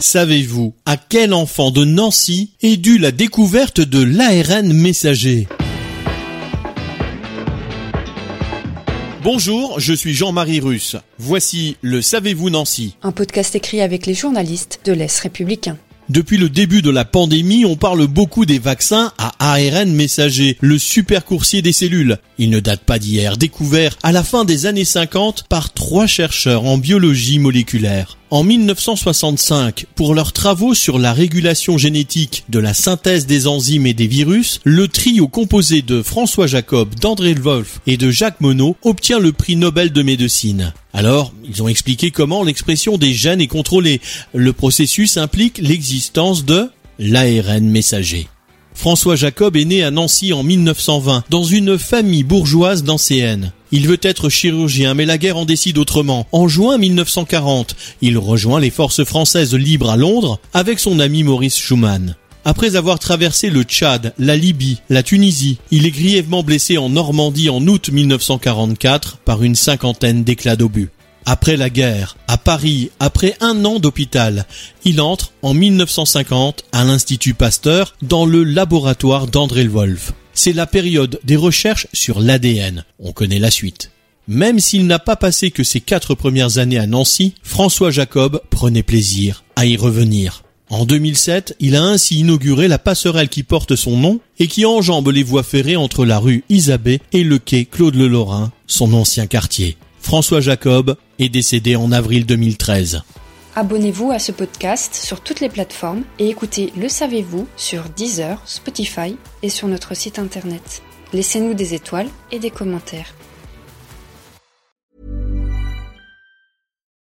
Savez-vous à quel enfant de Nancy est due la découverte de l'ARN messager? Bonjour, je suis Jean-Marie Russe. Voici le Savez-vous Nancy Un podcast écrit avec les journalistes de l'Est républicain. Depuis le début de la pandémie, on parle beaucoup des vaccins à ARN messager, le super coursier des cellules. Il ne date pas d'hier, découvert à la fin des années 50 par trois chercheurs en biologie moléculaire. En 1965, pour leurs travaux sur la régulation génétique de la synthèse des enzymes et des virus, le trio composé de François Jacob, d'André Wolf et de Jacques Monod obtient le prix Nobel de médecine. Alors, ils ont expliqué comment l'expression des gènes est contrôlée. Le processus implique l'existence de l'ARN messager. François Jacob est né à Nancy en 1920 dans une famille bourgeoise d'anciennes. Il veut être chirurgien, mais la guerre en décide autrement. En juin 1940, il rejoint les forces françaises libres à Londres avec son ami Maurice Schumann. Après avoir traversé le Tchad, la Libye, la Tunisie, il est grièvement blessé en Normandie en août 1944 par une cinquantaine d'éclats d'obus. Après la guerre, à Paris, après un an d'hôpital, il entre en 1950 à l'Institut Pasteur dans le laboratoire d'André Wolf. C'est la période des recherches sur l'ADN. On connaît la suite. Même s'il n'a pas passé que ses quatre premières années à Nancy, François Jacob prenait plaisir à y revenir. En 2007, il a ainsi inauguré la passerelle qui porte son nom et qui enjambe les voies ferrées entre la rue Isabée et le quai Claude Le Lorrain, son ancien quartier. François Jacob est décédé en avril 2013. Abonnez-vous à ce podcast sur toutes les plateformes et écoutez Le Savez-vous sur Deezer, Spotify et sur notre site internet. Laissez-nous des étoiles et des commentaires.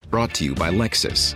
Brought to you by Lexus.